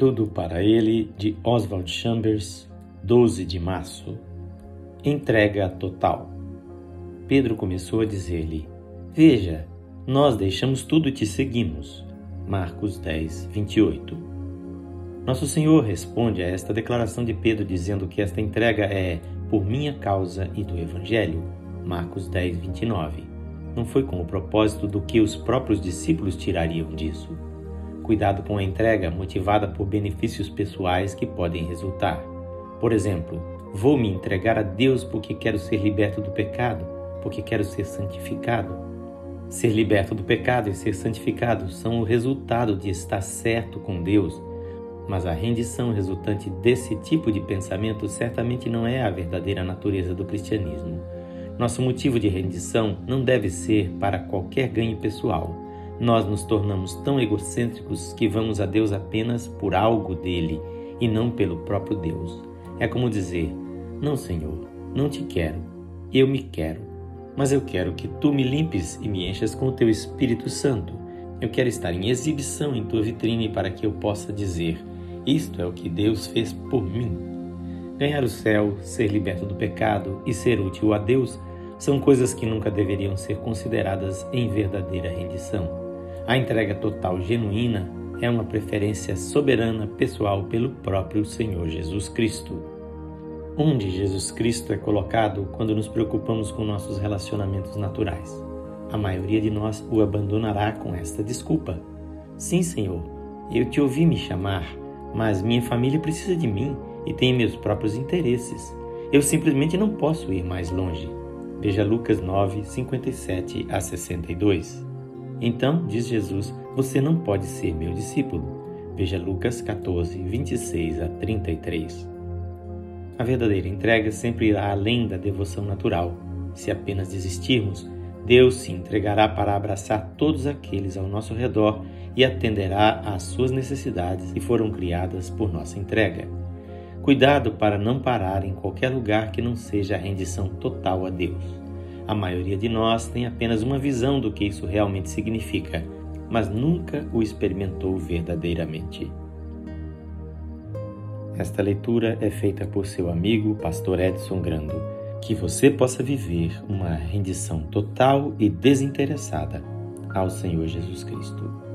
Tudo para ele, de Oswald Chambers, 12 de março. Entrega total. Pedro começou a dizer-lhe: Veja, nós deixamos tudo e te seguimos. Marcos 10, 28. Nosso Senhor responde a esta declaração de Pedro dizendo que esta entrega é por minha causa e do Evangelho. Marcos 10, 29. Não foi com o propósito do que os próprios discípulos tirariam disso cuidado com a entrega motivada por benefícios pessoais que podem resultar. Por exemplo, vou me entregar a Deus porque quero ser liberto do pecado, porque quero ser santificado. Ser liberto do pecado e ser santificado são o resultado de estar certo com Deus, mas a rendição resultante desse tipo de pensamento certamente não é a verdadeira natureza do cristianismo. Nosso motivo de rendição não deve ser para qualquer ganho pessoal nós nos tornamos tão egocêntricos que vamos a Deus apenas por algo dele e não pelo próprio Deus. É como dizer: Não, Senhor, não te quero, eu me quero, mas eu quero que tu me limpes e me enchas com o teu Espírito Santo. Eu quero estar em exibição em tua vitrine para que eu possa dizer: Isto é o que Deus fez por mim. Ganhar o céu, ser liberto do pecado e ser útil a Deus são coisas que nunca deveriam ser consideradas em verdadeira rendição. A entrega total genuína é uma preferência soberana pessoal pelo próprio Senhor Jesus Cristo. Onde Jesus Cristo é colocado quando nos preocupamos com nossos relacionamentos naturais? A maioria de nós o abandonará com esta desculpa. Sim, Senhor, eu te ouvi me chamar, mas minha família precisa de mim e tem meus próprios interesses. Eu simplesmente não posso ir mais longe. Veja Lucas 9, 57 a 62. Então, diz Jesus, você não pode ser meu discípulo. Veja Lucas 14, 26 a 33. A verdadeira entrega sempre irá além da devoção natural. Se apenas desistirmos, Deus se entregará para abraçar todos aqueles ao nosso redor e atenderá às suas necessidades que foram criadas por nossa entrega. Cuidado para não parar em qualquer lugar que não seja a rendição total a Deus. A maioria de nós tem apenas uma visão do que isso realmente significa, mas nunca o experimentou verdadeiramente. Esta leitura é feita por seu amigo, Pastor Edson Grando. Que você possa viver uma rendição total e desinteressada ao Senhor Jesus Cristo.